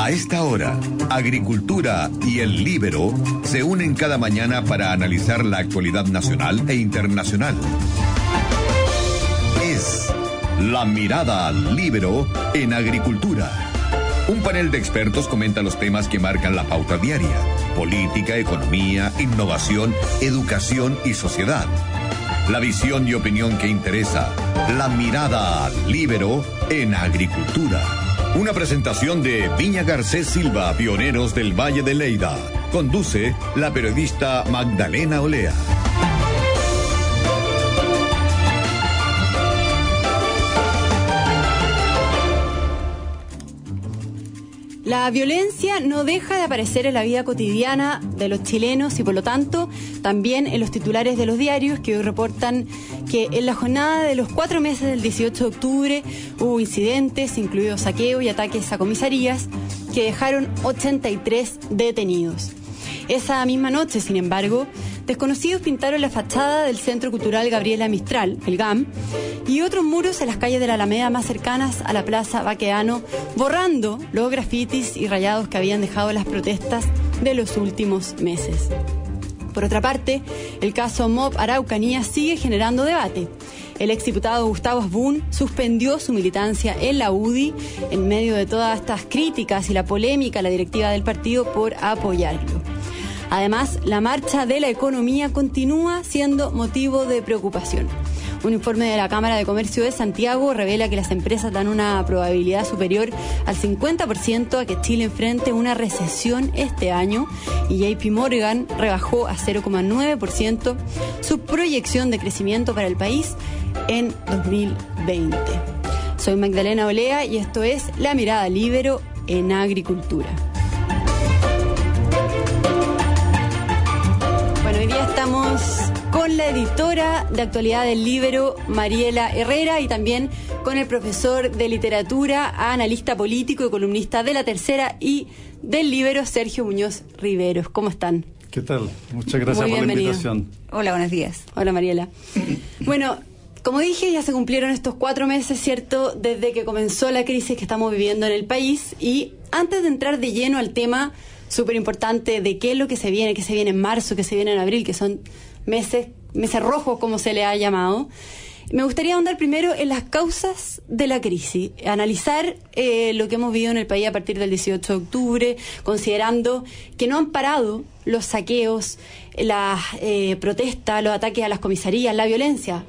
A esta hora, Agricultura y el Libero se unen cada mañana para analizar la actualidad nacional e internacional. Es La Mirada al Libero en Agricultura. Un panel de expertos comenta los temas que marcan la pauta diaria. Política, economía, innovación, educación y sociedad. La visión y opinión que interesa. La mirada al Libero en Agricultura. Una presentación de Viña Garcés Silva, pioneros del Valle de Leida. Conduce la periodista Magdalena Olea. La violencia no deja de aparecer en la vida cotidiana de los chilenos y por lo tanto también en los titulares de los diarios que hoy reportan que en la jornada de los cuatro meses del 18 de octubre hubo incidentes, incluidos saqueos y ataques a comisarías, que dejaron 83 detenidos. Esa misma noche, sin embargo, desconocidos pintaron la fachada del Centro Cultural Gabriela Mistral, el GAM, y otros muros en las calles de la Alameda más cercanas a la Plaza Baqueano, borrando los grafitis y rayados que habían dejado las protestas de los últimos meses. Por otra parte, el caso MOB Araucanía sigue generando debate. El exdiputado Gustavo Asbun suspendió su militancia en la UDI en medio de todas estas críticas y la polémica a la directiva del partido por apoyarlo. Además, la marcha de la economía continúa siendo motivo de preocupación. Un informe de la Cámara de Comercio de Santiago revela que las empresas dan una probabilidad superior al 50% a que Chile enfrente una recesión este año y JP Morgan rebajó a 0,9% su proyección de crecimiento para el país en 2020. Soy Magdalena Olea y esto es La Mirada Libero en Agricultura. Con la editora de actualidad del Libro, Mariela Herrera, y también con el profesor de literatura, analista político y columnista de La Tercera y del Libro, Sergio Muñoz Riveros. ¿Cómo están? ¿Qué tal? Muchas gracias Muy por la invitación. Hola, buenos días. Hola Mariela. Bueno, como dije, ya se cumplieron estos cuatro meses, ¿cierto?, desde que comenzó la crisis que estamos viviendo en el país. Y antes de entrar de lleno al tema súper importante de qué es lo que se viene, qué se viene en marzo, qué se viene en abril, que son meses, meses rojos, como se le ha llamado, me gustaría ahondar primero en las causas de la crisis, analizar eh, lo que hemos vivido en el país a partir del 18 de octubre, considerando que no han parado los saqueos, las eh, protestas, los ataques a las comisarías, la violencia.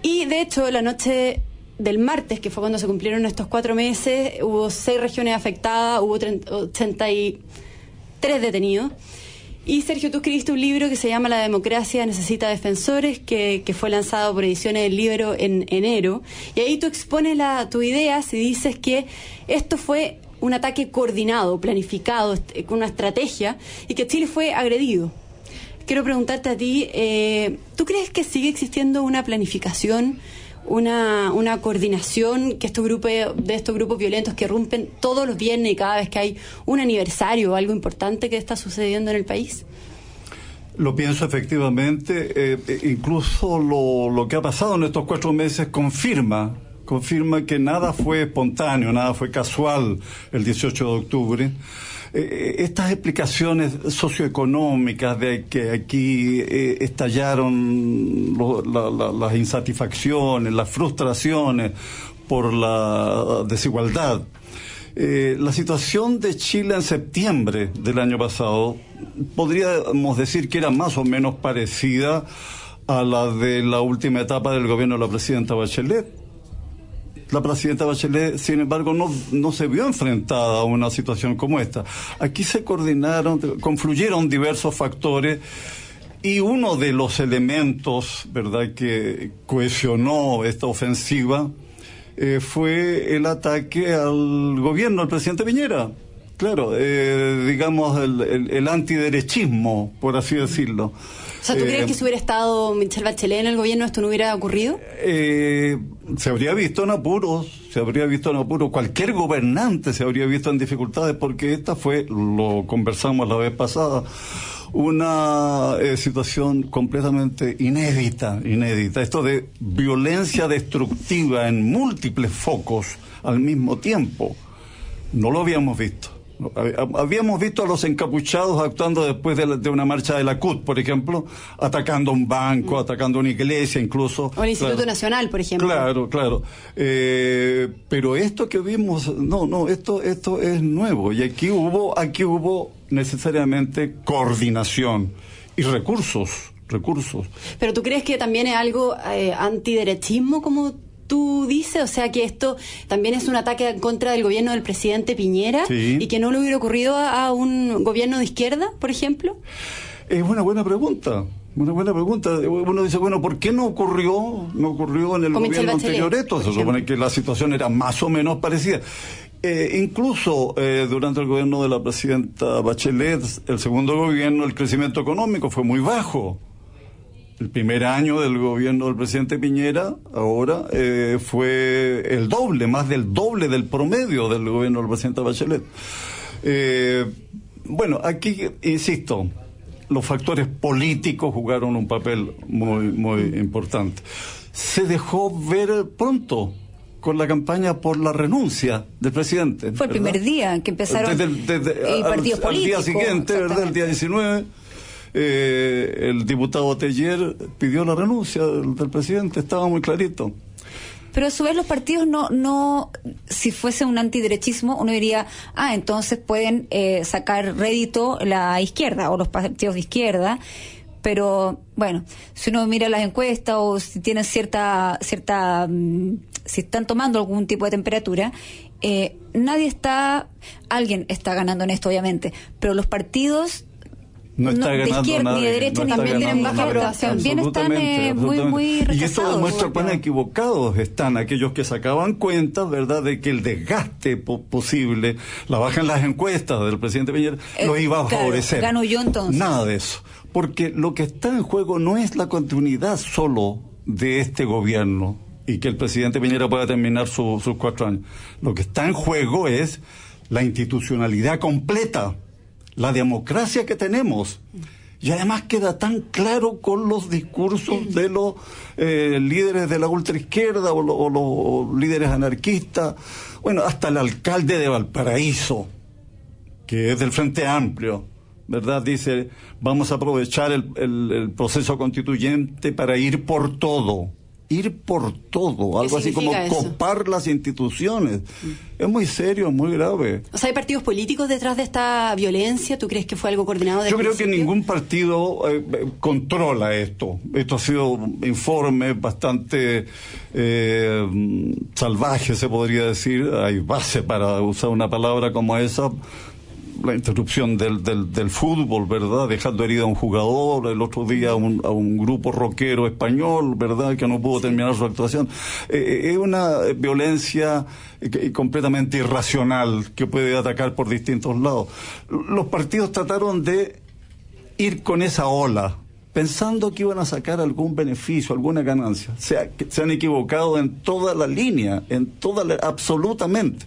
Y de hecho, la noche del martes, que fue cuando se cumplieron estos cuatro meses, hubo seis regiones afectadas, hubo 30 83 detenidos. Y Sergio, tú escribiste un libro que se llama La democracia necesita defensores, que, fue lanzado por Ediciones del Libro en enero. Y ahí tú expones la, tu ideas y dices que esto fue un ataque coordinado, planificado, est- con una estrategia, y que Chile fue agredido. Quiero preguntarte a ti, eh, ¿tú crees que sigue existiendo una planificación, una, una coordinación que estos grupos, de estos grupos violentos que rompen todos los viernes y cada vez que hay un aniversario o algo importante que está sucediendo en el país? Lo pienso efectivamente, eh, eh, incluso lo, lo que ha pasado en estos cuatro meses confirma, confirma que nada fue espontáneo, nada fue casual el 18 de octubre. Eh, estas explicaciones socioeconómicas de que aquí eh, estallaron las insatisfacciones, las frustraciones por la desigualdad, eh, la situación de Chile en septiembre del año pasado podríamos decir que era más o menos parecida a la de la última etapa del gobierno de la presidenta Bachelet. La presidenta Bachelet, sin embargo, no, no se vio enfrentada a una situación como esta. Aquí se coordinaron, confluyeron diversos factores y uno de los elementos, ¿verdad?, que cohesionó esta ofensiva eh, fue el ataque al gobierno del presidente Piñera. Claro, eh, digamos el, el- el antiderechismo, por así decirlo. O sea, ¿tú Eh, crees que si hubiera estado Michelle Bachelet en el gobierno esto no hubiera ocurrido? eh, se habría visto en apuros, se habría visto en apuros, cualquier gobernante se habría visto en dificultades porque esta fue, lo conversamos la vez pasada, una eh, situación completamente inédita, inédita. Esto de violencia destructiva en múltiples focos al mismo tiempo. No lo habíamos visto. Habíamos visto a los encapuchados actuando después de, una marcha de la CUT, por ejemplo, atacando un banco, mm. atacando una iglesia incluso. O el Instituto Nacional, por ejemplo. Claro, claro. Eh, pero esto que vimos, no, no, esto, esto es nuevo. Y aquí hubo, aquí hubo necesariamente coordinación y recursos recursos. Pero tú crees que también es algo eh, antiderechismo, como tú dices, o sea que esto también es un ataque en contra del gobierno del presidente Piñera y que no le hubiera ocurrido a, un gobierno de izquierda, por ejemplo? Es una buena pregunta. Una buena pregunta. Uno dice, bueno, ¿por qué no ocurrió, no ocurrió en el gobierno anterior esto? Se supone que la situación era más o menos parecida. Eh, incluso eh, durante el gobierno de la presidenta Bachelet, el segundo gobierno, el crecimiento económico fue muy bajo el primer año del gobierno del presidente Piñera, ahora, eh, fue el doble, más del doble del promedio del gobierno del presidente Bachelet. Eh, bueno, aquí, insisto, los factores políticos jugaron un papel muy, muy importante. Se dejó ver pronto con la campaña por la renuncia del presidente. Fue el primer día que empezaron desde, al, día siguiente, ¿verdad? El día 19 eh, el diputado Teller pidió la renuncia del, presidente, estaba muy clarito. Pero a su vez los partidos no, no, si fuese un antiderechismo, uno diría, ah, entonces pueden eh, sacar rédito la izquierda o los partidos de izquierda pero bueno, si uno mira las encuestas o si tienen cierta, cierta, mm, si están tomando algún tipo de temperatura, eh, nadie está, alguien está ganando en esto, obviamente, pero los partidos no está ganando de izquierda ni de derecha también tienen baja aprobación. También están eh, muy, muy rechazados. Y esto demuestra cuán equivocados están aquellos que sacaban cuenta, ¿verdad?, de que el desgaste posible, la baja en las encuestas del presidente Piñera, lo eh, iba a favorecer. Gano yo entonces. Nada de eso. Porque lo que está en juego no es la continuidad solo de este gobierno y que el presidente Piñera pueda terminar sus cuatro años. Lo que está en juego es la institucionalidad completa la democracia que tenemos. Y además queda tan claro con los discursos de los eh, líderes de la ultraizquierda o, o los líderes anarquistas, bueno, hasta el alcalde de Valparaíso, que es del Frente Amplio, ¿verdad? Dice, vamos a aprovechar el proceso constituyente para ir por todo ir por todo, algo así como copar las instituciones. Es muy serio, muy grave. O sea, ¿hay partidos políticos detrás de esta violencia? ¿Tú crees que fue algo coordinado? Yo creo que ningún partido eh, eh, controla esto. Esto ha sido informe bastante eh, salvaje, se podría decir. Hay base para usar una palabra como esa la interrupción del, del, fútbol, ¿verdad? Dejando herido a un jugador, el otro día a un, a un grupo rockero español, ¿verdad? Que no pudo terminar su actuación. Eh, eh, es una violencia eh, completamente irracional que puede atacar por distintos lados. Los partidos trataron de ir con esa ola, pensando que iban a sacar algún beneficio, alguna ganancia. Se, se han equivocado en toda la línea, en toda la, absolutamente.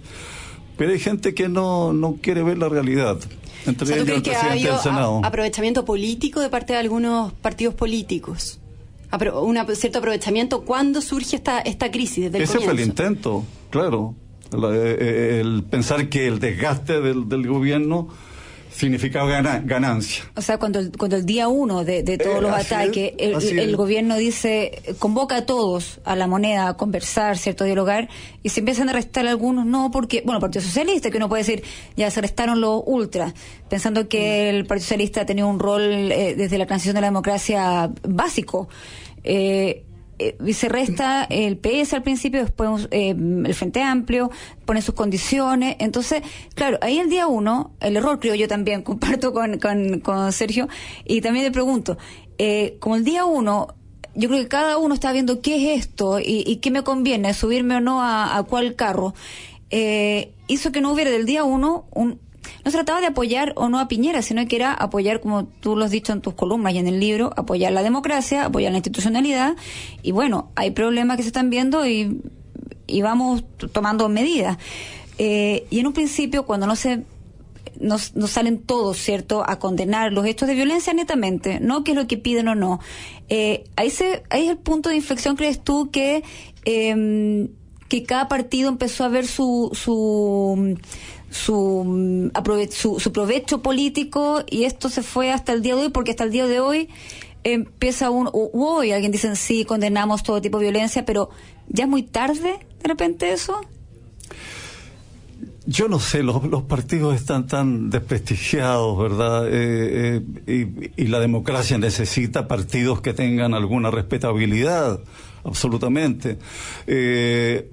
Pero hay gente que no, no quiere ver la realidad. Entre ellos el presidente del Senado. aprovechamiento político de parte de algunos partidos políticos. un cierto aprovechamiento cuando surge esta, esta crisis. Desde Ese fue el intento, claro. El, eh, eh, el, pensar que el desgaste del, del gobierno significaba ganancia. O sea, cuando el, cuando el día uno de, todos eh, los ataques, el, gobierno dice, convoca a todos a la moneda a conversar, ¿cierto?, dialogar, y se empiezan a arrestar algunos, no, porque, bueno, el Partido Socialista, que uno puede decir, ya se arrestaron los ultras, pensando que el Partido Socialista ha tenido un rol eh, desde la transición de la democracia básico. Eh, eh, se resta el PS al principio, después eh, el Frente Amplio, pone sus condiciones. Entonces, claro, ahí el día uno, el error creo yo también, comparto con, con, Sergio, y también le pregunto, eh, como el día uno, yo creo que cada uno está viendo qué es esto y, qué me conviene, subirme o no a, a cuál carro, eh, hizo que no hubiera del día uno un, no se trataba de apoyar o no a Piñera, sino que era apoyar, como tú lo has dicho en tus columnas y en el libro, apoyar la democracia, apoyar la institucionalidad. Y bueno, hay problemas que se están viendo y, vamos tomando medidas. Eh, y en un principio, cuando no se nos, salen todos, ¿cierto?, a condenar los hechos de violencia netamente, no qué es lo que piden o no. Eh, ahí, se, ahí es el punto de inflexión, ¿crees tú, que, eh, que cada partido empezó a ver su su, mm, su, su, provecho político y esto se fue hasta el día de hoy porque hasta el día de hoy empieza un hoy alguien dice sí condenamos todo tipo de violencia pero ya es muy tarde de repente eso yo no sé, los, partidos están tan desprestigiados, ¿verdad? Eh, eh, y, la democracia necesita partidos que tengan alguna respetabilidad, absolutamente. Eh,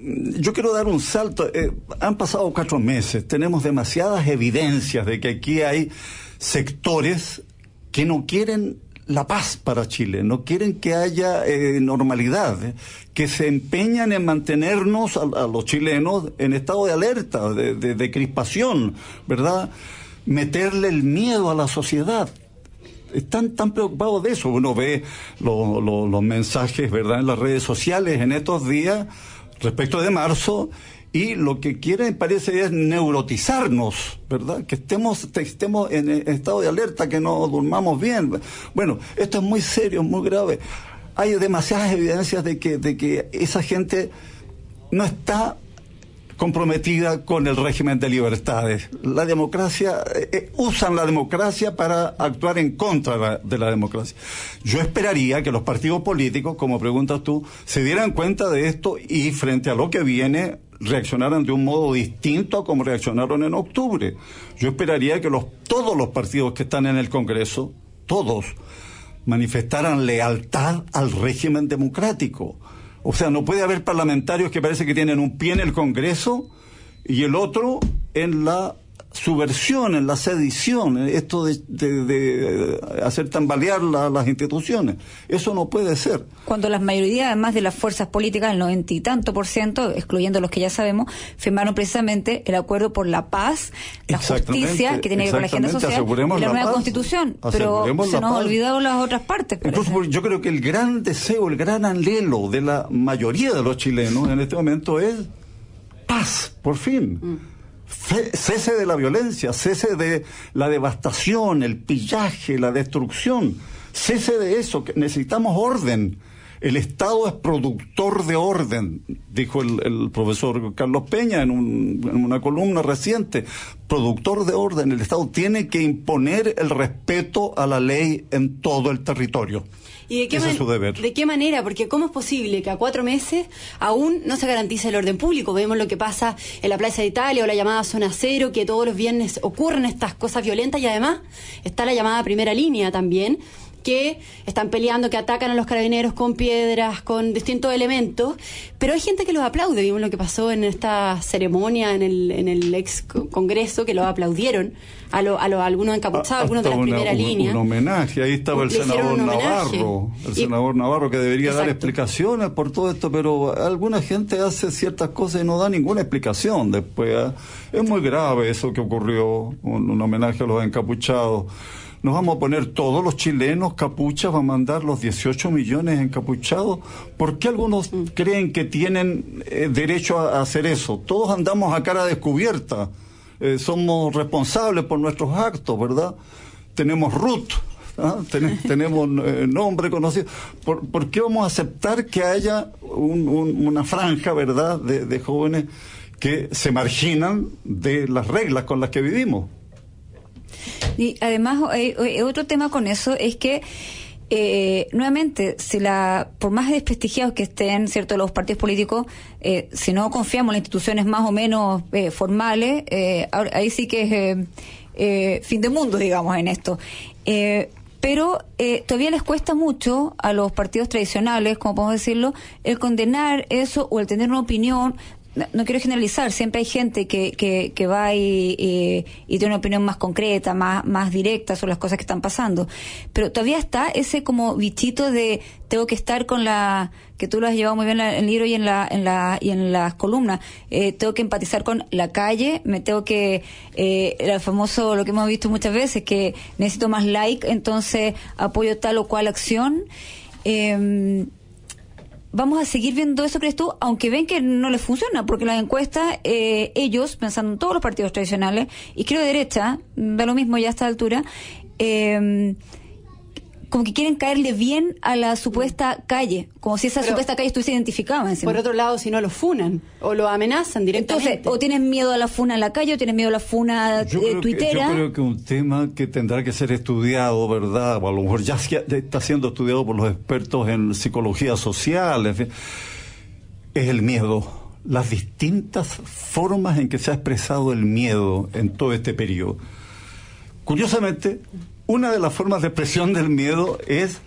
yo quiero dar un salto. han pasado cuatro meses, tenemos demasiadas evidencias de que aquí hay sectores que no quieren la paz para Chile, no quieren que haya eh, normalidad, eh, que se empeñan en mantenernos a, los chilenos en estado de alerta, de, crispación, ¿verdad? Meterle el miedo a la sociedad. Están tan preocupados de eso. Uno ve los mensajes, ¿verdad?, en las redes sociales en estos días respecto de marzo y lo que quieren parece es neurotizarnos, ¿verdad? Que estemos, estemos en, estado de alerta, que no durmamos bien. Bueno, esto es muy serio, muy grave. Hay demasiadas evidencias de que, de que esa gente no está comprometida con el régimen de libertades. La democracia, eh, eh, usan la democracia para actuar en contra de la democracia. Yo esperaría que los partidos políticos, como preguntas tú, se dieran cuenta de esto y frente a lo que viene, reaccionaran de un modo distinto a como reaccionaron en octubre. Yo esperaría que los, todos los partidos que están en el Congreso, todos, manifestaran lealtad al régimen democrático. O sea, no puede haber parlamentarios que parece que tienen un pie en el Congreso y el otro en la subversión, en la sedición, esto de, hacer tambalear las instituciones. Eso no puede ser. Cuando la mayoría, además de las fuerzas políticas, el noventa y tanto por ciento, excluyendo los que ya sabemos, firmaron precisamente el acuerdo por la paz, la justicia, que tiene que ver con la agenda social, y la, nueva constitución. Pero se nos ha olvidado las otras partes. Incluso yo creo que el gran deseo, el gran anhelo de la mayoría de los chilenos en este momento es paz, por fin. Mm cese de la violencia, cese de la devastación, el pillaje, la destrucción, cese de eso, que necesitamos orden. El Estado es productor de orden, dijo el, profesor Carlos Peña en, en, una columna reciente. Productor de orden, el Estado tiene que imponer el respeto a la ley en todo el territorio. ¿Y de qué, de qué manera? Porque ¿cómo es posible que a cuatro meses aún no se garantice el orden público? Vemos lo que pasa en la Plaza de Italia o la llamada Zona Cero, que todos los viernes ocurren estas cosas violentas y además está la llamada primera línea también que están peleando, que atacan a los carabineros con piedras, con distintos elementos, pero hay gente que los aplaude. Vimos lo que pasó en esta ceremonia en el, en el ex Congreso, que los aplaudieron a, lo, a, algunos encapuchados, algunos de la primera línea. Un homenaje, ahí estaba el senador Navarro, el senador Navarro que debería dar explicaciones por todo esto, pero alguna gente hace ciertas cosas y no da ninguna explicación después. ¿eh? Es muy grave eso que ocurrió, un homenaje a los encapuchados nos vamos a poner todos los chilenos capuchas, va a mandar los 18 millones encapuchados. ¿Por qué algunos mm. creen que tienen eh, derecho a, hacer eso? Todos andamos a cara descubierta, eh, somos responsables por nuestros actos, ¿verdad? Tenemos RUT, ¿ah? tenemos eh, nombre conocido. ¿Por, qué vamos a aceptar que haya una franja, ¿verdad?, de jóvenes que se marginan de las reglas con las que vivimos. Y además, eh, eh, otro tema con eso es que eh, nuevamente, si la, por más desprestigiados que estén cierto los partidos políticos, si no confiamos en las instituciones más o menos formales, ahí sí que es fin de mundo, digamos, en esto. pero todavía les cuesta mucho a los partidos tradicionales, como podemos decirlo, el condenar eso o el tener una opinión no, quiero generalizar, siempre hay gente que, que, que va y, y, tiene una opinión más concreta, más, más directa sobre las cosas que están pasando. Pero todavía está ese como bichito de tengo que estar con la, que tú lo has llevado muy bien en el libro y en la, en la, y en las columnas, eh, tengo que empatizar con la calle, me tengo que, eh, el famoso, lo que hemos visto muchas veces, que necesito más like, entonces apoyo tal o cual acción. Eh, vamos a seguir viendo eso, crees tú, aunque ven que no les funciona, porque las encuestas, eh, ellos, pensando en todos los partidos tradicionales, y creo de derecha, da lo mismo ya a esta altura, eh, como que quieren caerle bien a la supuesta calle, como si esa supuesta calle estuviese identificada. Por otro lado, si no lo funan o lo amenazan directamente. Entonces, o tienes miedo a la funa en la calle o tienes miedo a la funa yo eh, tuitera. yo creo que un tema que tendrá que ser estudiado, ¿verdad? O a lo mejor ya está siendo estudiado por los expertos en psicología social, es el miedo las distintas formas en que se ha expresado el miedo en todo este periodo. Curiosamente, una de las formas de expresión del miedo es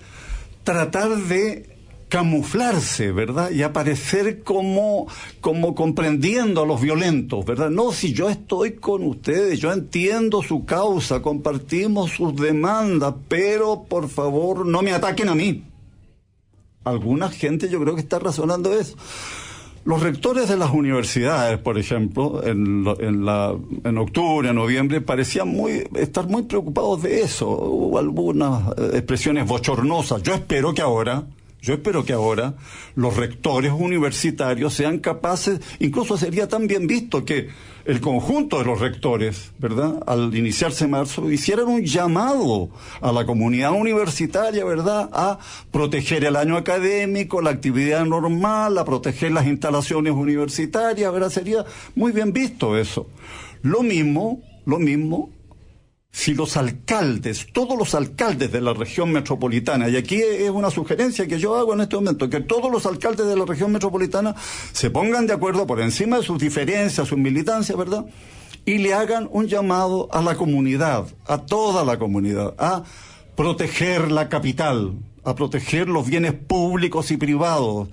tratar de camuflarse, ¿verdad? Y aparecer como, como comprendiendo a los violentos, ¿verdad? No, si yo estoy con ustedes, yo entiendo su causa, compartimos sus demandas, pero por favor no me ataquen a mí. Alguna gente yo creo que está razonando eso. Los rectores de las universidades, por ejemplo, en, en, la, en octubre, en noviembre, parecían muy, estar muy preocupados de eso. Hubo algunas eh, expresiones bochornosas. Yo espero que ahora, yo espero que ahora los rectores universitarios sean capaces, incluso sería tan bien visto que el conjunto de los rectores, ¿verdad? Al iniciarse marzo, hicieran un llamado a la comunidad universitaria, ¿verdad? A proteger el año académico, la actividad normal, a proteger las instalaciones universitarias, ¿verdad? Sería muy bien visto eso. Lo mismo, lo mismo si los alcaldes, todos los alcaldes de la región metropolitana, y aquí es una sugerencia que yo hago en este momento, que todos los alcaldes de la región metropolitana se pongan de acuerdo por encima de sus diferencias, sus militancias, ¿verdad? Y le hagan un llamado a la comunidad, a toda la comunidad, a proteger la capital, a proteger los bienes públicos y privados,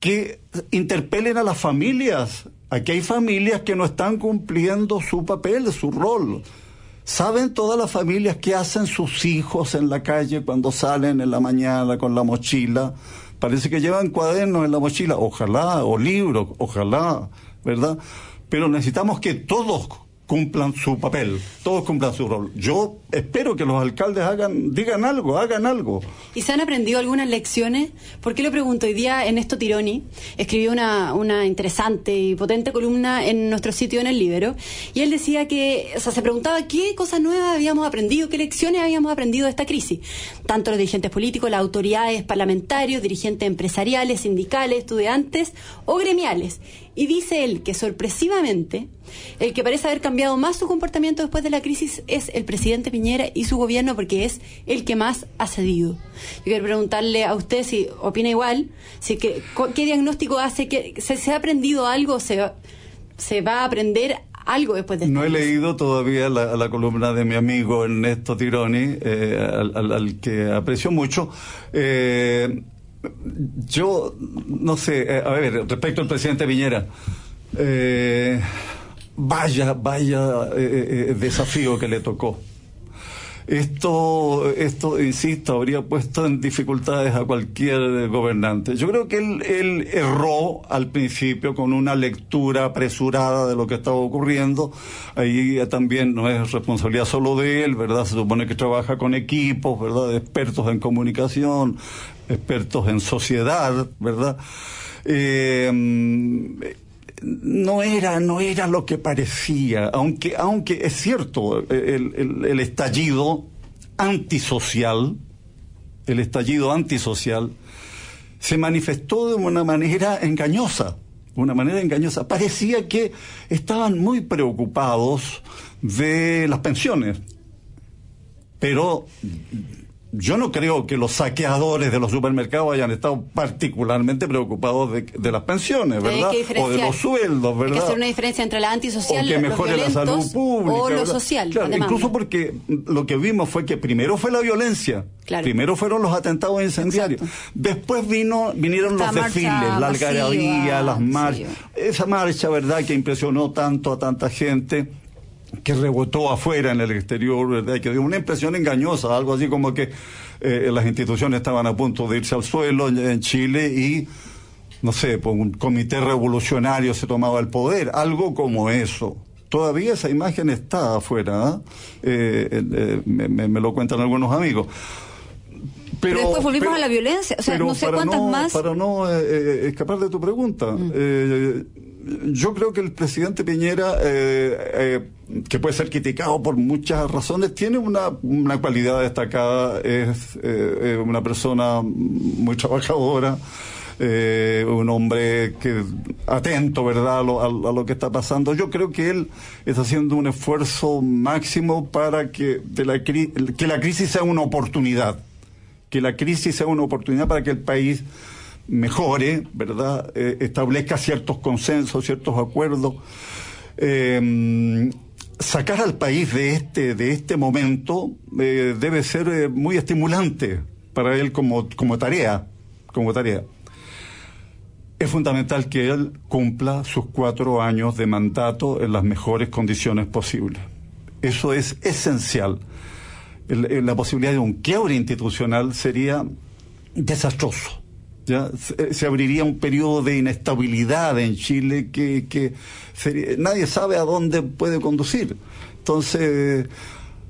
que interpelen a las familias. Aquí hay familias que no están cumpliendo su papel, su rol ¿Saben todas las familias qué hacen sus hijos en la calle cuando salen en la mañana con la mochila? Parece que llevan cuadernos en la mochila, ojalá, o libros, ojalá, ¿verdad? Pero necesitamos que todos cumplan su papel, todos cumplan su rol. Yo espero que los alcaldes hagan, digan algo, hagan algo. ¿Y se han aprendido algunas lecciones? ¿Por qué lo pregunto? Hoy día Ernesto Tironi escribió una, una interesante y potente columna en nuestro sitio en el Libero, y él decía que, o sea, se preguntaba qué cosas nuevas habíamos aprendido, qué lecciones habíamos aprendido de esta crisis. Tanto los dirigentes políticos, las autoridades parlamentarios, dirigentes empresariales, sindicales, estudiantes o gremiales. Y dice él que sorpresivamente, el que parece haber cambiado más su comportamiento después de la crisis es el presidente Piñera y su gobierno porque es el que más ha cedido. Yo quiero preguntarle a usted si opina igual, si que, qué diagnóstico hace, que se, ha aprendido algo, se, se va a aprender algo después de No he leído todavía la, columna de mi amigo Ernesto Tironi, eh, al, que aprecio mucho. Eh, yo no sé, eh, a ver, respecto al presidente Viñera, eh, vaya, vaya eh, desafío que le tocó. Esto, esto, insisto, habría puesto en dificultades a cualquier gobernante. Yo creo que él, él erró al principio con una lectura apresurada de lo que estaba ocurriendo. Ahí también no es responsabilidad solo de él, ¿verdad? Se supone que trabaja con equipos, ¿verdad? De expertos en comunicación, expertos en sociedad, ¿verdad? Eh, no era, no era lo que parecía, aunque, aunque es cierto, el, el, estallido antisocial, el estallido antisocial, se manifestó de una manera engañosa, una manera engañosa. Parecía que estaban muy preocupados de las pensiones, pero yo no creo que los saqueadores de los supermercados hayan estado particularmente preocupados de, las pensiones, ¿verdad? O de los sueldos, ¿verdad? Hay que hacer una diferencia entre la antisocial, o que mejore la salud pública, o lo social. incluso porque lo que vimos fue que primero fue la violencia, primero fueron los atentados incendiarios, después vino vinieron los desfiles, la algarabía, las marchas, esa marcha, ¿verdad? Que impresionó tanto a tanta gente que rebotó afuera en el exterior, ¿verdad? que dio una impresión engañosa, algo así como que eh, las instituciones estaban a punto de irse al suelo en, Chile y, no sé, pues un comité revolucionario se tomaba el poder, algo como eso. Todavía esa imagen está afuera, ¿ah? eh, eh, me, lo cuentan algunos amigos. Pero, después volvimos a la violencia, o sea, no sé cuántas más. Para no escapar de tu pregunta, mm yo creo que el presidente Piñera, eh, eh, que puede ser criticado por muchas razones, tiene una, una cualidad destacada, es eh, una persona muy trabajadora. un hombre que atento, ¿verdad?, a lo, a lo, que está pasando. Yo creo que él está haciendo un esfuerzo máximo para que, de la, que la crisis sea una oportunidad, que la crisis sea una oportunidad para que el país mejore, ¿verdad? Eh, establezca ciertos consensos, ciertos acuerdos. Eh, sacar al país de este, de este momento eh, debe ser muy estimulante para él como, como tarea, como tarea. Es fundamental que él cumpla sus cuatro años de mandato en las mejores condiciones posibles. Eso es esencial. la posibilidad de un quiebre institucional sería desastroso ya se, abriría un periodo de inestabilidad en Chile que, que nadie sabe a dónde puede conducir. Entonces,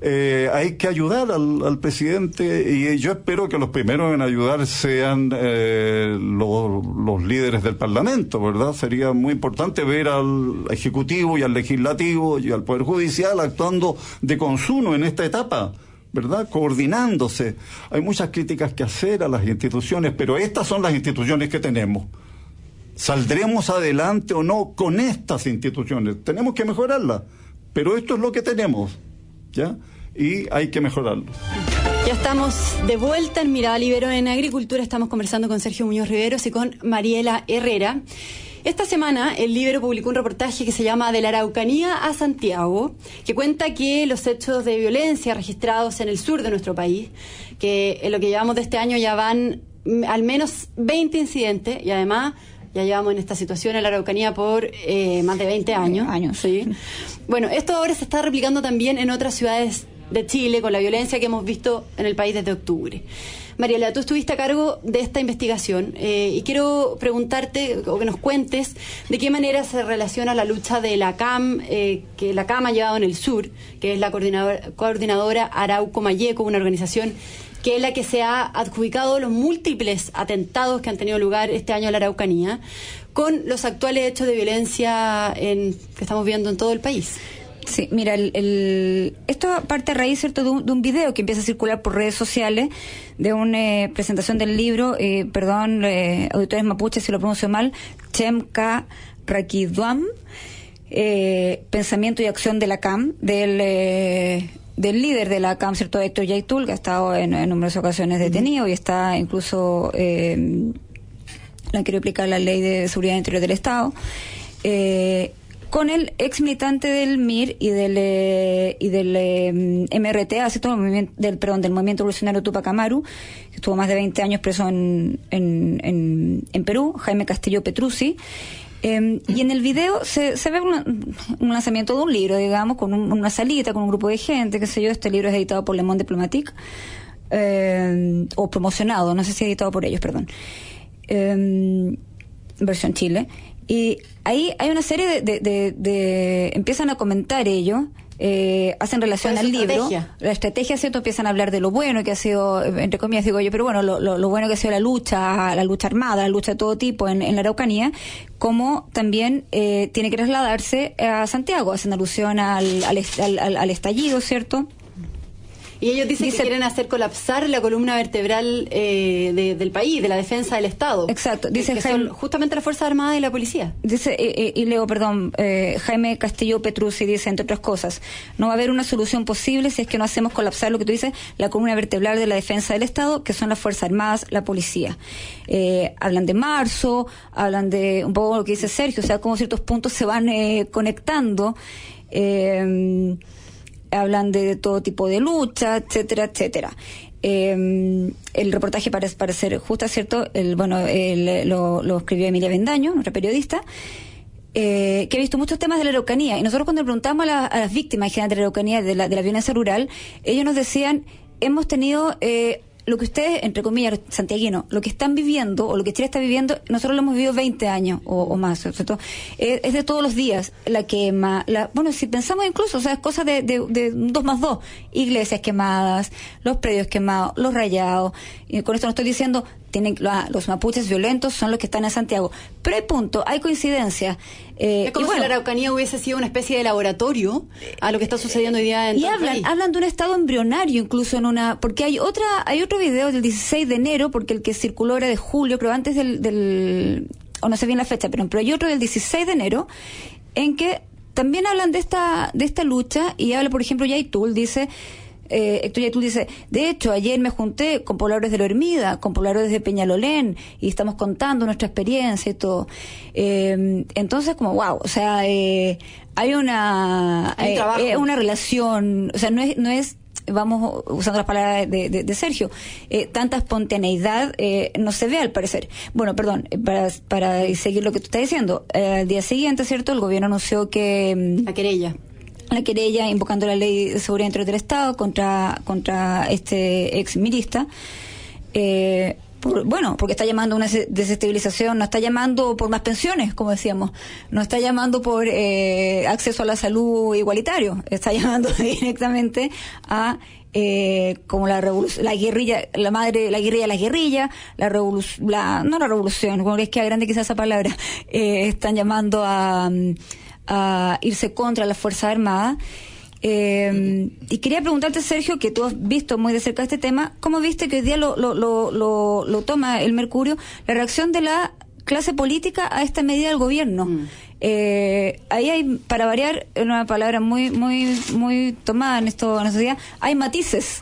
eh, hay que ayudar al, presidente y yo espero que los primeros en ayudar sean eh, los, los, líderes del Parlamento, ¿verdad? Sería muy importante ver al Ejecutivo y al Legislativo y al Poder Judicial actuando de consumo en esta etapa ¿verdad? Coordinándose. Hay muchas críticas que hacer a las instituciones, pero estas son las instituciones que tenemos. ¿Saldremos adelante o no con estas instituciones? Tenemos que mejorarlas, pero esto es lo que tenemos, ¿ya? Y hay que mejorarlo. Ya estamos de vuelta en Mirada Libero en Agricultura. Estamos conversando con Sergio Muñoz Riveros y con Mariela Herrera. Esta semana el libro publicó un reportaje que se llama De la Araucanía a Santiago, que cuenta que los hechos de violencia registrados en el sur de nuestro país, que en lo que llevamos de este año ya van mm, al menos 20 incidentes y además ya llevamos en esta situación en la Araucanía por eh, más de 20 años. años. Sí. Bueno, esto ahora se está replicando también en otras ciudades de Chile con la violencia que hemos visto en el país desde octubre. Mariela, tú estuviste a cargo de esta investigación eh, y quiero preguntarte o que nos cuentes de qué manera se relaciona la lucha de la CAM, eh, que la CAM ha llevado en el sur, que es la coordinadora, coordinadora Arauco Mayeco, una organización que es la que se ha adjudicado los múltiples atentados que han tenido lugar este año en la Araucanía, con los actuales hechos de violencia en, que estamos viendo en todo el país. Sí, mira, el, esto parte a raíz ¿cierto? De, un, video que empieza a circular por redes sociales de una eh, presentación del libro, eh, perdón, eh, auditores mapuches si lo pronuncio mal, Chemka Rakiduam, eh, Pensamiento y Acción de la CAM, del, del líder de la CAM, ¿cierto? Héctor Yaitul, que ha estado en, numerosas ocasiones detenido y está incluso, eh, le quiero explicar la ley de seguridad interior del Estado. Eh, con el ex militante del MIR y del, eh, y del eh, MRTA, del, perdón, del Movimiento Revolucionario Tupac Amaru, que estuvo más de 20 años preso en, en, en, Perú, Jaime Castillo Petrucci. Em, y en el video se, se ve un lanzamiento de un libro, digamos, con una salita, con un grupo de gente, qué sé yo. Este libro es editado por Le Monde Diplomatique, em, o promocionado, no sé si editado por ellos, perdón. Em, versión Chile. Y ahí hay una serie de, de, empiezan a comentar ellos, eh, hacen relación al libro. La estrategia, ¿cierto? Empiezan a hablar de lo bueno que ha sido, entre comillas digo yo, pero bueno, lo, lo, bueno que ha sido la lucha, la lucha armada, la lucha de todo tipo en, en la Araucanía, como también eh, tiene que trasladarse a Santiago, hacen alusión al, al, al, al estallido, ¿cierto? Y ellos dicen que quieren hacer colapsar la columna vertebral eh, del país, de la defensa del Estado. Exacto. Dice que son justamente la Fuerza Armada y la policía. Dice, eh, eh, y leo, perdón, Jaime Castillo Petruzzi dice, entre otras cosas, no va a haber una solución posible si es que no hacemos colapsar lo que tú dices, la columna vertebral de la defensa del Estado, que son las Fuerzas Armadas, la policía. hablan de marzo, hablan de un poco lo que dice Sergio, o sea, cómo ciertos puntos se van conectando. Eh, hablan de todo tipo de lucha, etcétera, etcétera. Eh, el reportaje parece parecer justo, ¿cierto? El, bueno, lo, escribió Emilia Bendaño, nuestra periodista, eh, que ha visto muchos temas de la Araucanía. Y nosotros cuando preguntamos a, las víctimas de la Araucanía, de la, de la violencia rural, ellos nos decían, hemos tenido... Eh, lo que ustedes, entre comillas, santiaguinos, lo que están viviendo o lo que Chile está viviendo, nosotros lo hemos vivido 20 años o, más. ¿cierto? Es, de todos los días la quema. La, bueno, si pensamos incluso, o sea, es cosa de, de, dos más dos. Iglesias quemadas, los predios quemados, los rayados. Con esto no estoy diciendo tienen los mapuches violentos son los que están en Santiago. Pero hay punto, hay coincidencia. Eh, es como si la Araucanía hubiese sido una especie de laboratorio a lo que está sucediendo hoy día en Y hablan, hablan de un estado embrionario incluso en una... Porque hay otra hay otro video del 16 de enero, porque el que circuló era de julio, creo antes del... del o no sé bien la fecha, pero, pero hay otro del 16 de enero en que también hablan de esta, de esta lucha y habla, por ejemplo, Yaitul, dice eh, Héctor tú dice, de hecho, ayer me junté con pobladores de la Hermida, con pobladores de Peñalolén, y estamos contando nuestra experiencia y todo. Eh, entonces, como, wow, o sea, eh, hay una, eh, una relación, o sea, no es, no es vamos usando las palabras de, Sergio, eh, tanta espontaneidad eh, no se ve al parecer. Bueno, perdón, para, para seguir lo que tú estás diciendo, al día siguiente, ¿cierto? El gobierno anunció que... La querella la querella invocando la ley de seguridad interior del Estado contra, contra este ex milista. Eh, bueno, porque está llamando a una desestabilización, no está llamando por más pensiones, como decíamos, no está llamando por eh, acceso a la salud igualitario, está llamando directamente a eh, como la la guerrilla, la madre, la guerrilla, la guerrilla, la revolución, no la revolución, como es que grande quizás esa palabra, eh, están llamando a a irse contra las Fuerzas Armadas. Eh, y quería preguntarte, Sergio, que tú has visto muy de cerca este tema, ¿cómo viste que hoy día lo, lo, lo, lo, toma el Mercurio, la reacción de la clase política a esta medida del gobierno? Mm. Eh, ahí hay, para variar, una palabra muy muy muy tomada en, esto, en estos días, hay matices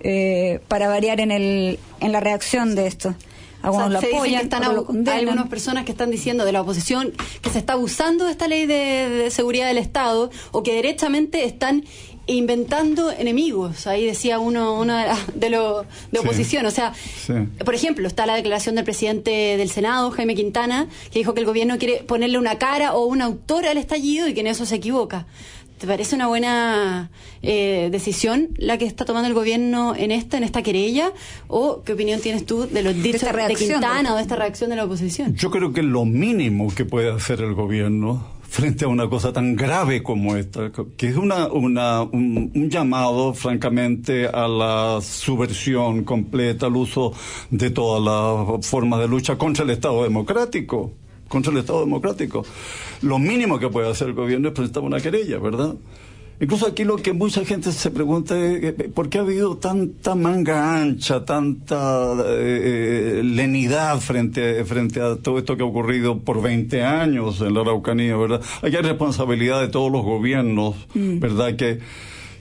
eh, para variar en, el, en la reacción de esto algunos lo apoyan, están hay algunas personas que están diciendo de la oposición que se está abusando de esta ley de, seguridad del Estado o que derechamente están inventando enemigos. Ahí decía uno, uno de, los de oposición. O sea, por ejemplo, está la declaración del presidente del Senado, Jaime Quintana, que dijo que el gobierno quiere ponerle una cara o un autor al estallido y que en eso se equivoca. ¿Te parece una buena eh, decisión la que está tomando el gobierno en esta, en esta querella? ¿O qué opinión tienes tú de los dichos de, Quintana o de esta reacción de la oposición? Yo creo que lo mínimo que puede hacer el gobierno frente a una cosa tan grave como esta, que es una, una, un, llamado, francamente, a la subversión completa, al uso de todas las formas de lucha contra el Estado democrático contra el Estado democrático. Lo mínimo que puede hacer el gobierno es presentar una querella, ¿verdad? Incluso aquí lo que mucha gente se pregunta es eh, por qué ha habido tanta manga ancha, tanta eh, lenidad frente, frente a todo esto que ha ocurrido por 20 años en la Araucanía, ¿verdad? Aquí hay responsabilidad de todos los gobiernos, mm. ¿verdad? Que,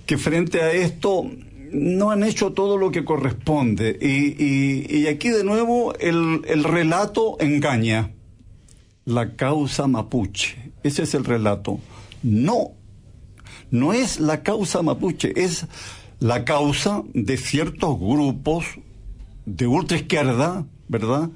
que frente a esto no han hecho todo lo que corresponde. Y, y, y aquí de nuevo el, el relato engaña la causa mapuche. Ese es el relato. No, no es la causa mapuche, es la causa de ciertos grupos de ultraizquierda, ¿verdad?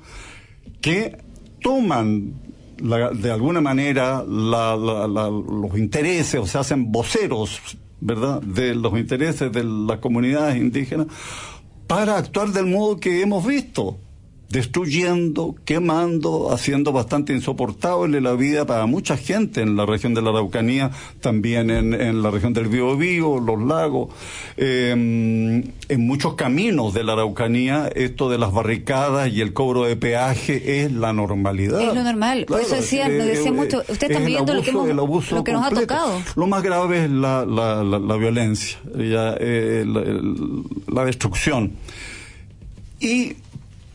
Que toman de alguna manera los intereses o se hacen voceros, ¿verdad?, de los intereses de las comunidades indígenas para actuar del modo que hemos visto destruyendo, quemando, haciendo bastante insoportable la vida para mucha gente en la región de la Araucanía, también en, la región del Biobío, los lagos, em, en muchos caminos de la Araucanía, esto de las barricadas y el cobro de peaje es la normalidad. Es lo normal, por eso decía, lo decía mucho, usted está viendo lo que, lo que nos ha tocado. Lo más grave es la, la, la, violencia, ya, eh, la destrucción. Y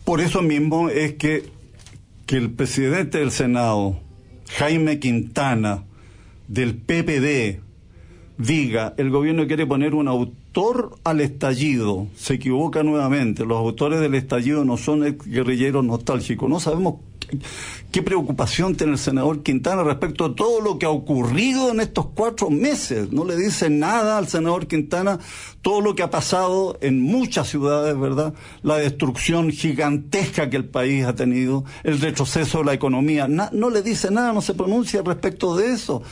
por eso mismo es que, que el presidente del Senado, Jaime Quintana, del PPD, diga, el gobierno quiere poner un autor al estallido, se equivoca nuevamente. Los autores del estallido no son guerrilleros nostálgicos. No sabemos qué preocupación tiene el senador Quintana respecto a todo lo que ha ocurrido en estos cuatro meses. No le dice nada al senador Quintana todo lo que ha pasado en muchas ciudades, ¿verdad? La destrucción gigantesca que el país ha tenido, el retroceso de la economía. no le dice nada, no se pronuncia respecto de eso.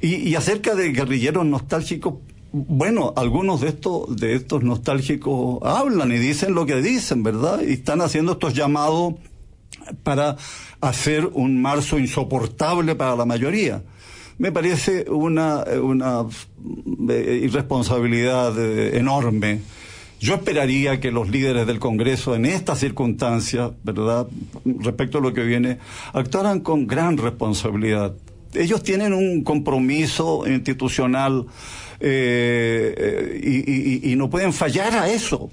Y, y acerca de guerrilleros nostálgicos, bueno, algunos de estos, de estos nostálgicos hablan y dicen lo que dicen, ¿verdad? Y están haciendo estos llamados para hacer un marzo insoportable para la mayoría. Me parece una, una eh, irresponsabilidad eh, enorme. Yo esperaría que los líderes del Congreso en estas circunstancias, ¿verdad?, respecto a lo que viene, actuaran con gran responsabilidad. Ellos tienen un compromiso institucional eh, y, no pueden fallar a eso.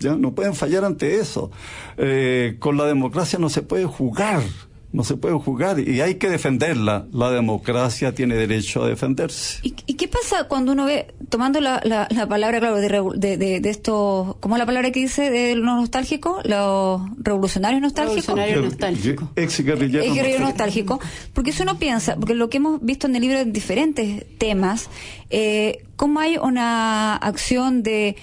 ¿Ya? No pueden fallar ante eso. Eh, con la democracia no se puede jugar no se puede juzgar y hay que defenderla. La democracia tiene derecho a defenderse. ¿Y, qué pasa cuando uno ve, tomando la, la, palabra, claro, de, de, de, esto, ¿cómo es la palabra que dice de los nostálgicos? Los revolucionarios nostálgicos. Revolucionarios nostálgicos. Ex guerrillero nostálgico. Porque si uno piensa, porque lo que hemos visto en el libro en diferentes temas, eh, cómo hay una acción de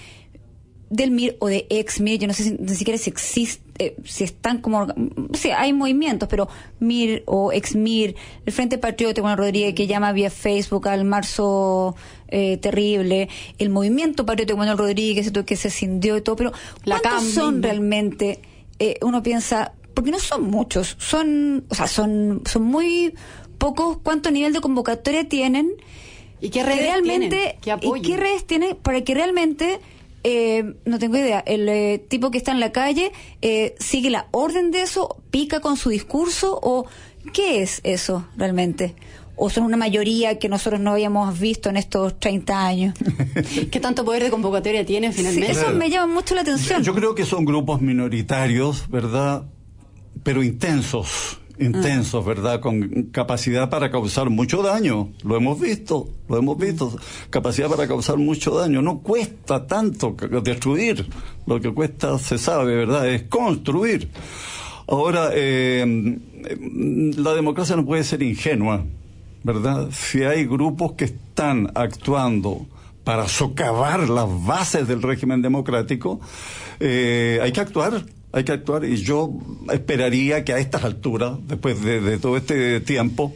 del MIR o de ex MIR, yo no sé si, ni siquiera si existe, eh, si están como, sí, hay movimientos, pero MIR o ex MIR, el Frente Patriótico Juan Rodríguez que llama vía Facebook al marzo eh, terrible, el movimiento patriótico Manuel Rodríguez que se cindió y todo, pero La ¿cuántos son realmente? Eh, uno piensa, porque no son muchos, son, o sea, son, son muy pocos, ¿cuánto nivel de convocatoria tienen? ¿Y qué redes realmente, tienen? ¿Qué ¿Y qué redes tienen para que realmente eh, no tengo idea, el eh, tipo que está en la calle eh, sigue la orden de eso, pica con su discurso o qué es eso realmente? ¿O son una mayoría que nosotros no habíamos visto en estos 30 años? ¿Qué tanto poder de convocatoria tiene finalmente? eso me llama mucho la atención. Yo creo que son grupos minoritarios, ¿verdad? Pero intensos intensos, ¿verdad? Con capacidad para causar mucho daño. Lo hemos visto, lo hemos visto. Capacidad para causar mucho daño. No cuesta tanto destruir. Lo que cuesta, se sabe, ¿verdad? Es construir. Ahora, eh, la democracia no puede ser ingenua, ¿verdad? Si hay grupos que están actuando para socavar las bases del régimen democrático, eh, hay que actuar hay que actuar y yo esperaría que a estas alturas, después de, todo este tiempo,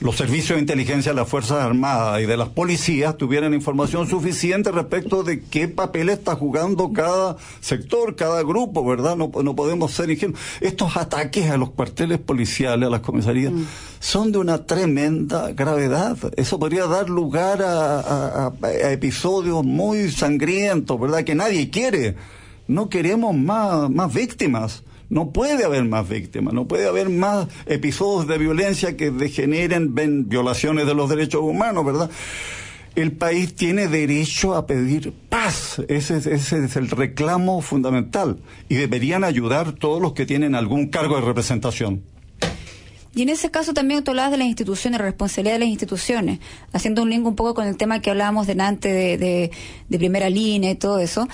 los servicios de inteligencia de las Fuerzas Armadas y de las policías tuvieran información suficiente respecto de qué papel está jugando cada sector, cada grupo, ¿verdad? No, no podemos ser ingenuos. Estos ataques a los cuarteles policiales, a las comisarías, mm. son de una tremenda gravedad. Eso podría dar lugar a episodios muy sangrientos, ¿verdad? Que nadie quiere no queremos más, más víctimas. No puede haber más víctimas, no puede haber más episodios de violencia que degeneren ven, violaciones de los derechos humanos, ¿verdad? El país tiene derecho a pedir paz, ese, ese es el reclamo fundamental y deberían ayudar todos los que tienen algún cargo de representación. Y en ese caso también tú hablabas de las instituciones, responsabilidad de las instituciones, haciendo un link un poco con el tema que hablábamos delante de, de, de primera línea y todo eso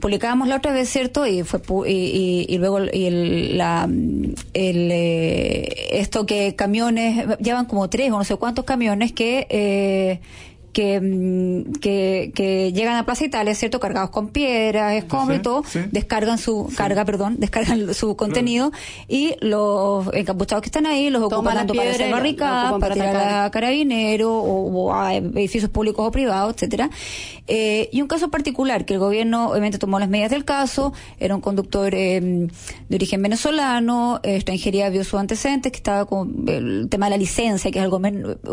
publicábamos la otra vez, ¿cierto? Y fue y, y, luego el, la, el, eh, esto que camiones, llevan como tres o no sé cuántos camiones que eh, Mm, que, que, llegan a Plaza Italia, ¿cierto? Cargados con piedras, escombros y todo, descargan su, carga, perdón, descargan su contenido y los encapuchados que están ahí los ocupan tanto para hacer barricadas, para, tirar a carabineros o, a edificios públicos o privados, etcétera. Eh, y un caso particular que el gobierno obviamente tomó las medidas del caso, era un conductor eh, de origen venezolano, extranjería vio sus antecedentes, que estaba con el tema de la licencia, que es algo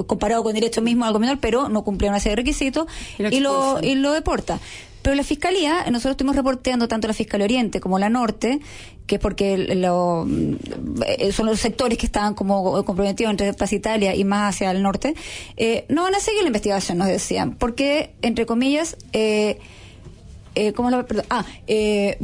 comparado con derecho mismo, algo menor, pero no cumplía una serie de requisitos y lo, y lo, deporta. Pero la Fiscalía, nosotros estuvimos reporteando tanto la Fiscalía Oriente como la Norte, que es porque lo, eh, son los sectores que estaban como comprometidos entre Plaza Italia y más hacia el norte, eh, no van a seguir la investigación, nos decían, porque, entre comillas, eh, eh, ¿cómo la, perdón, ah, eh,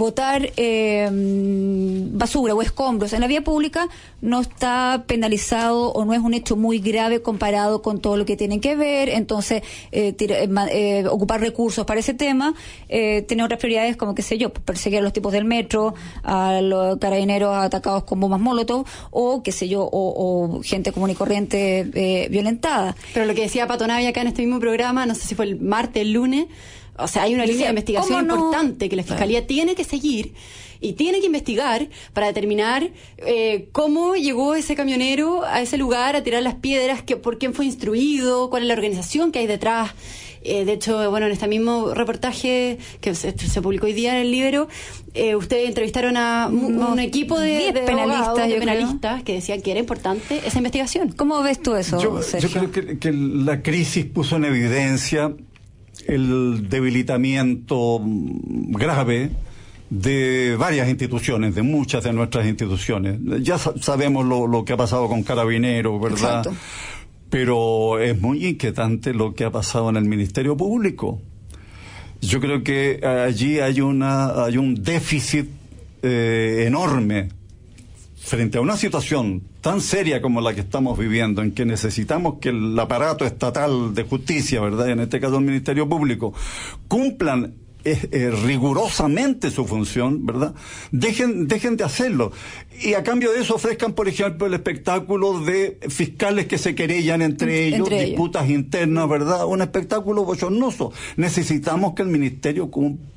eh, basura o escombros en la vía pública no está penalizado o no es un hecho muy grave comparado con todo lo que tienen que ver, entonces eh, eh, ocupar recursos para ese tema tiene otras prioridades como, qué sé yo, perseguir a los tipos del metro, a los carabineros atacados con bombas molotov o, qué sé yo, o, gente común y corriente violentada. Pero lo que decía Patonavia acá en este mismo programa, no sé si fue el martes, el lunes, o sea, hay una línea de investigación importante que la Fiscalía tiene que seguir y tiene que investigar para determinar eh, cómo llegó ese camionero a ese lugar a tirar las piedras, que, por quién fue instruido, cuál es la organización que hay detrás. Eh, de hecho, bueno, en este mismo reportaje que se, publicó hoy día en el Libro, eh, ustedes entrevistaron a un, equipo de, penalistas, que decían que era importante esa investigación. ¿Cómo ves tú eso? Yo, creo que, que la crisis puso en evidencia el debilitamiento grave de varias instituciones, de muchas de nuestras instituciones. Ya sabemos lo, que ha pasado con Carabineros, ¿verdad? Pero es muy inquietante lo que ha pasado en el Ministerio Público. Yo creo que allí hay una hay un déficit eh, enorme frente a una situación tan seria como la que estamos viviendo, en que necesitamos que el aparato estatal de justicia, ¿verdad? En este caso el Ministerio Público, cumplan eh, rigurosamente su función, ¿verdad? Dejen, dejen de hacerlo. Y a cambio de eso ofrezcan, por ejemplo, el espectáculo de fiscales que se querellan entre ellos, disputas internas, ¿verdad? Un espectáculo bochornoso. Necesitamos que el Ministerio cumpla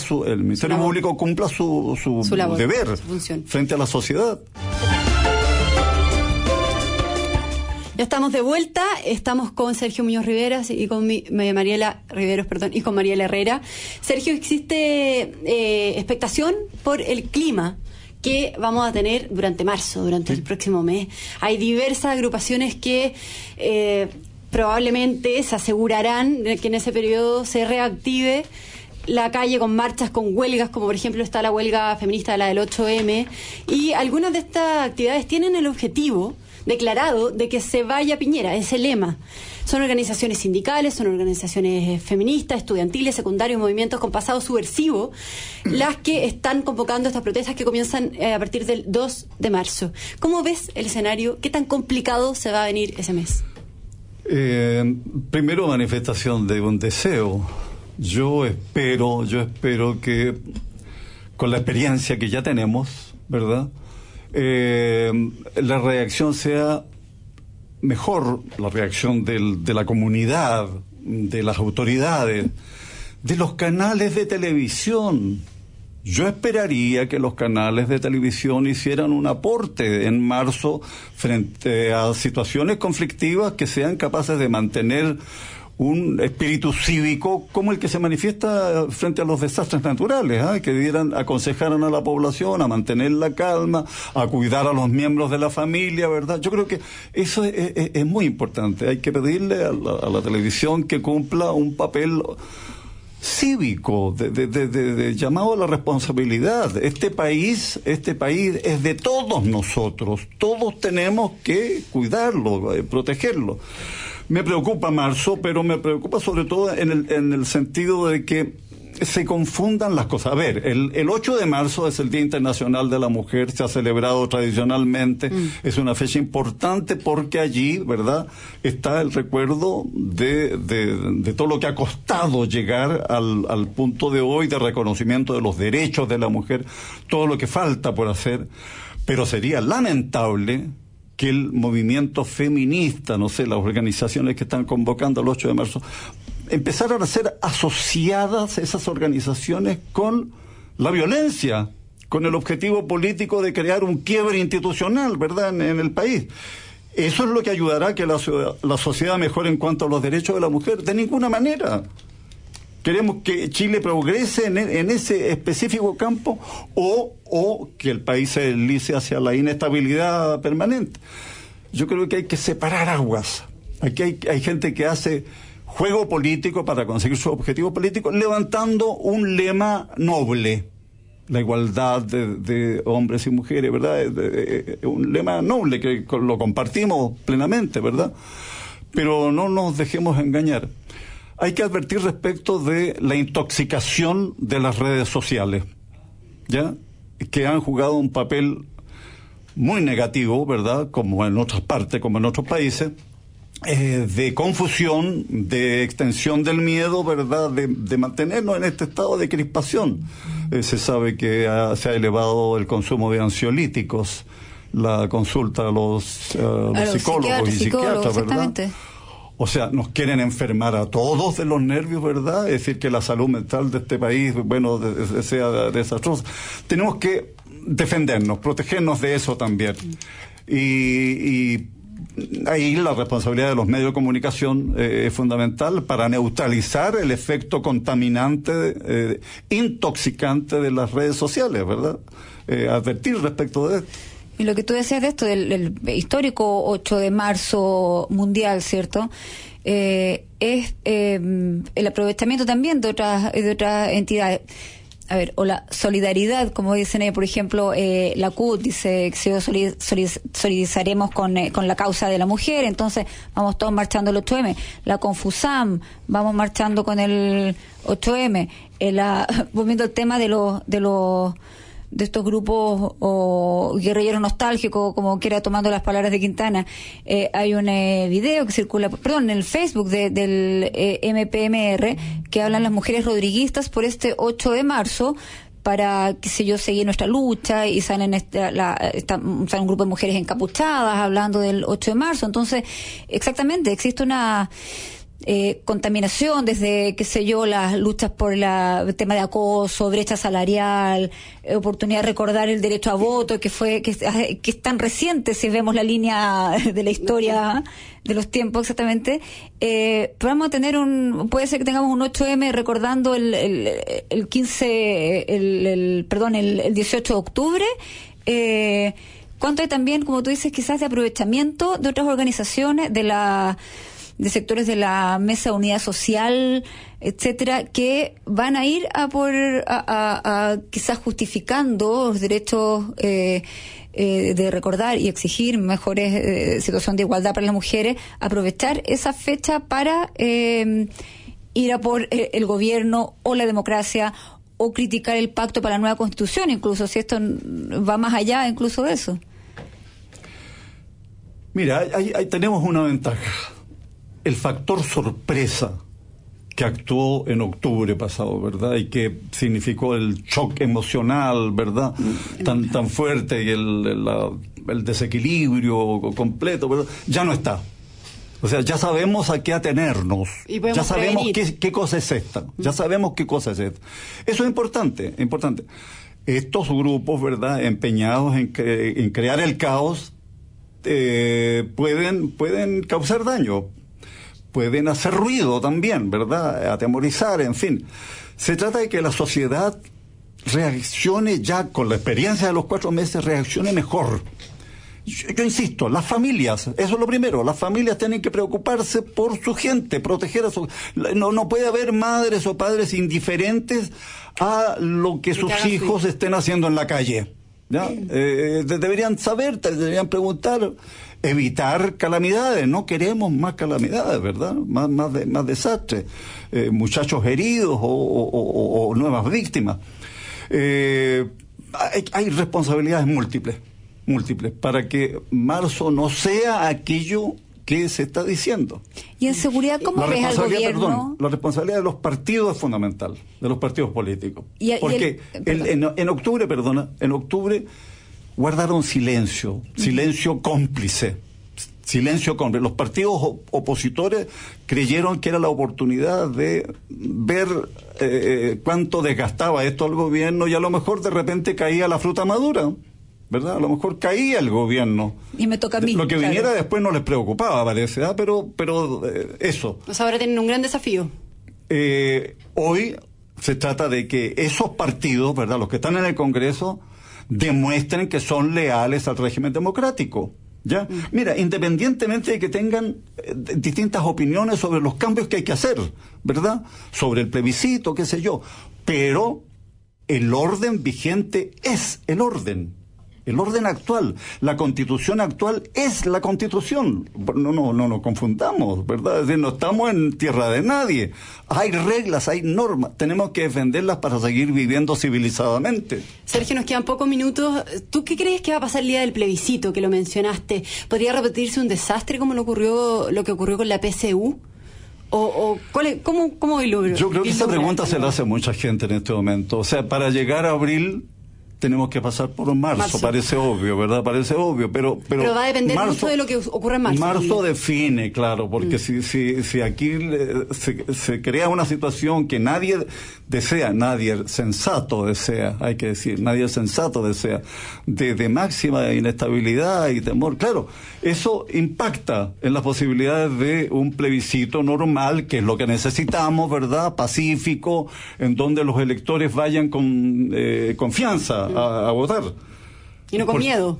su, el Ministerio Público cumpla su, su, deber frente a la sociedad. Ya estamos de vuelta, estamos con Sergio Muñoz Riveras y con Mariela Riveros, perdón, y con Mariela Herrera. Sergio, existe eh, expectación por el clima que vamos a tener durante marzo, durante el próximo mes. Hay diversas agrupaciones que eh, probablemente se asegurarán de que en ese periodo se reactive la calle con marchas, con huelgas, como por ejemplo está la huelga feminista de la del 8M, y algunas de estas actividades tienen el objetivo declarado de que se vaya Piñera, ese lema. Son organizaciones sindicales, son organizaciones feministas, estudiantiles, secundarios, movimientos con pasado subversivo, las que están convocando estas protestas que comienzan eh, a partir del 2 de marzo. ¿Cómo ves el escenario? ¿Qué tan complicado se va a venir ese mes? Eh, primero manifestación de un deseo. Yo espero, yo espero que con la experiencia que ya tenemos, ¿verdad? eh, la reacción sea mejor, la reacción de la comunidad, de las autoridades, de los canales de televisión. Yo esperaría que los canales de televisión hicieran un aporte en marzo frente a situaciones conflictivas que sean capaces de mantener un espíritu cívico como el que se manifiesta frente a los desastres naturales, ¿ah? que dieran, aconsejaran a la población a mantener la calma, a cuidar a los miembros de la familia, ¿verdad? Yo creo que eso es, muy importante. Hay que pedirle a la, televisión que cumpla un papel cívico, de, de, de, llamado a la responsabilidad. Este país, este país es de todos nosotros. Todos tenemos que cuidarlo, eh, protegerlo. Me preocupa marzo, pero me preocupa sobre todo en el, en el sentido de que se confundan las cosas. A ver, el, el 8 de marzo es el Día Internacional de la Mujer, se ha celebrado tradicionalmente, mm. es una fecha importante porque allí, ¿verdad?, está el recuerdo de, de, de todo lo que ha costado llegar al, al punto de hoy de reconocimiento de los derechos de la mujer, todo lo que falta por hacer, pero sería lamentable que el movimiento feminista, no sé, las organizaciones que están convocando el 8 de marzo, empezaron a ser asociadas esas organizaciones con la violencia, con el objetivo político de crear un quiebre institucional, ¿verdad?, en, el país. ¿Eso es lo que ayudará a que la, la sociedad mejore en cuanto a los derechos de la mujer? De ninguna manera. ¿Queremos que Chile progrese en, ese específico campo o, que el país se deslice hacia la inestabilidad permanente? Yo creo que hay que separar aguas. Aquí hay, hay gente que hace juego político para conseguir su objetivo político, levantando un lema noble, la igualdad de, hombres y mujeres, ¿verdad? un lema noble que lo compartimos plenamente, ¿verdad? Pero no nos dejemos engañar hay que advertir respecto de la intoxicación de las redes sociales, ¿ya? Que han jugado un papel muy negativo, ¿verdad? Como en otras partes, como en otros países, eh, de confusión, de extensión del miedo, ¿verdad? De, mantenernos en este estado de crispación. Eh, se sabe que se ha elevado el consumo de ansiolíticos, la consulta a los, eh, psicólogos y psiquiatras, ¿verdad? O sea, nos quieren enfermar a todos de los nervios, ¿verdad? Es decir, que la salud mental de este país, bueno, sea desastrosa. Tenemos que defendernos, protegernos de eso también. Y, ahí la responsabilidad de los medios de comunicación eh, es fundamental para neutralizar el efecto contaminante, eh, intoxicante de las redes sociales, ¿verdad? Eh, advertir respecto de esto. Y lo que tú decías de esto, del, histórico 8 de marzo mundial, ¿cierto? Eh, es eh, el aprovechamiento también de otras, de otras entidades a ver, o la solidaridad, como dicen, eh, por ejemplo, eh, la CUT dice que solidarizaremos con, eh, con la causa de la mujer, entonces vamos todos marchando el 8M. La Confusam, vamos marchando con el 8M. La, volviendo al tema de los, de los de estos grupos o guerrilleros nostálgicos, como quiera tomando las palabras de Quintana. Eh, hay un eh, video que circula, perdón, en el Facebook del eh, MPMR que hablan las mujeres rodriguistas por este 8 de marzo para, qué sé yo, seguir nuestra lucha y salen esta, la, un grupo de mujeres encapuchadas hablando del 8 de marzo. Entonces, exactamente, existe una eh, contaminación, desde, qué sé yo, las luchas por el tema de acoso, brecha salarial, eh, oportunidad de recordar el derecho a voto, que fue que, que, es tan reciente si vemos la línea de la historia de los tiempos exactamente. Eh, vamos a tener un, puede ser que tengamos un 8M recordando el, el, el 15, el, el, perdón, el, el 18 de octubre. Eh, cuánto hay también, como tú dices, quizás de aprovechamiento de otras organizaciones, de la de sectores de la mesa de unidad social, etcétera, que van a ir a por a, quizás justificando los derechos eh, eh, de recordar y exigir mejores eh, situación de igualdad para las mujeres, aprovechar esa fecha para ir a por el gobierno o la democracia o criticar el pacto para la nueva constitución, incluso si esto va más allá incluso de eso. Mira, ahí tenemos una ventaja el factor sorpresa que actuó en octubre pasado, ¿verdad? Y que significó el shock emocional, ¿verdad? Tan, tan fuerte y el, el, desequilibrio completo, ¿verdad? Ya no está. O sea, ya sabemos a qué atenernos. Ya sabemos qué, qué, cosa es esta. Ya sabemos qué cosa es esta. Eso es importante, importante. Estos grupos, ¿verdad? Empeñados en, en crear el caos, eh, pueden, pueden causar daño pueden hacer ruido también, ¿verdad? Atemorizar, en fin. Se trata de que la sociedad reaccione ya con la experiencia de los cuatro meses, reaccione mejor. Yo, insisto, las familias, eso es lo primero, las familias tienen que preocuparse por su gente, proteger a su... No, no puede haber madres o padres indiferentes a lo que sus hijos estén haciendo en la calle. ¿ya? Eh, deberían saber, deberían preguntar, evitar calamidades, no queremos más calamidades, ¿verdad? Más, más, de, más desastres, eh, muchachos heridos o, nuevas víctimas. Eh, hay, hay, responsabilidades múltiples, múltiples, para que marzo no sea aquello que se está diciendo. ¿Y en seguridad cómo ves al gobierno? la responsabilidad de los partidos es fundamental, de los partidos políticos. Porque en, octubre, perdona, en octubre guardaron silencio, silencio cómplice. Silencio cómplice. Los partidos opositores creyeron que era la oportunidad de ver eh, eh, cuánto desgastaba esto al gobierno y a lo mejor de repente caía la fruta madura. ¿verdad? A lo mejor caía el gobierno. Y me toca a mí. Lo que viniera después no les preocupaba, parece, ¿ah? pero, pero eh, eso. Pues ahora tienen un gran desafío. Eh, hoy se trata de que esos partidos, ¿verdad? Los que están en el Congreso, demuestren que son leales al régimen democrático. ¿Ya? Mm. Mira, independientemente de que tengan eh, distintas opiniones sobre los cambios que hay que hacer, ¿verdad? Sobre el plebiscito, qué sé yo. Pero el orden vigente es el orden el orden actual, la constitución actual es la constitución. No, no, no nos confundamos, ¿verdad? Es decir, no estamos en tierra de nadie. Hay reglas, hay normas, tenemos que defenderlas para seguir viviendo civilizadamente. Sergio, nos quedan pocos minutos. ¿Tú qué crees que va a pasar el día del plebiscito que lo mencionaste? ¿Podría repetirse un desastre como lo ocurrió lo que ocurrió con la PCU? ¿O, o cuál es, cómo, cómo Yo creo que esa pregunta se la hace mucha gente en este momento. O sea, para llegar a abril tenemos que pasar por marzo, parece obvio, ¿verdad? Parece obvio, pero... Pero, va a depender mucho de lo que ocurra en marzo. Marzo define, claro, porque mm. si, si, si aquí se, se, crea una situación que nadie desea, nadie sensato desea, hay que decir, nadie sensato desea, de, de máxima inestabilidad y temor, claro, eso impacta en las posibilidades de un plebiscito normal, que es lo que necesitamos, ¿verdad? Pacífico, en donde los electores vayan con eh, confianza a, votar. Y no con miedo.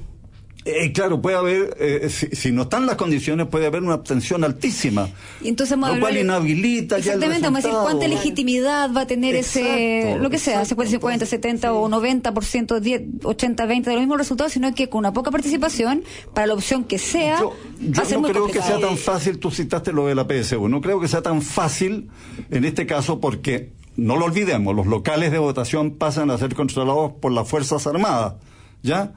Eh, claro, puede haber, eh, si, no están las condiciones, puede haber una abstención altísima. Y entonces lo cual inhabilita Exactamente, vamos a decir cuánta legitimidad va a tener ese, lo que sea, 50, 50, 70 o 90%, 10, 80, 20 de los mismos resultados, sino que con una poca participación, para la opción que sea, yo, va a ser no creo que sea tan fácil, tú citaste lo de la PSU, no creo que sea tan fácil en este caso porque no lo olvidemos, los locales de votación pasan a ser controlados por las Fuerzas Armadas, ¿ya?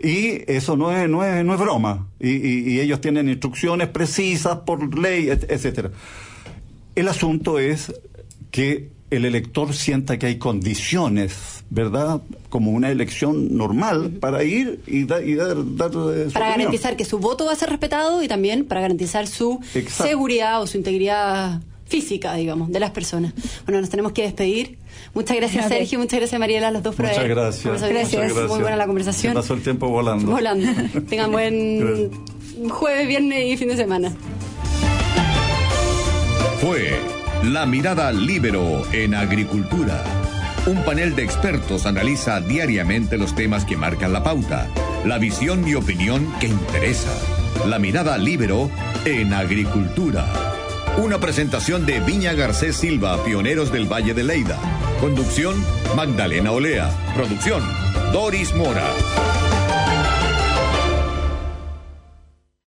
Y eso no es, no es, no es broma. Y, ellos tienen instrucciones precisas por ley, etcétera. El asunto es que el elector sienta que hay condiciones, ¿verdad? Como una elección normal para ir y, dar... Eh, para garantizar que su voto va a ser respetado y también para garantizar su seguridad o su integridad física, digamos, de las personas. Bueno, nos tenemos que despedir. Muchas gracias, Sergio. Muchas gracias, Mariela, los dos por Muchas gracias. gracias. Muy buena la conversación. pasó el tiempo volando. Volando. Tengan buen jueves, viernes y fin de semana. Fue La Mirada Libero en Agricultura. Un panel de expertos analiza diariamente los temas que marcan la pauta, la visión y opinión que interesa. La Mirada Libero en Agricultura. Una presentación de Viña Garcés Silva, pioneros del Valle de Leida. Conducción, Magdalena Olea. Producción, Doris Mora.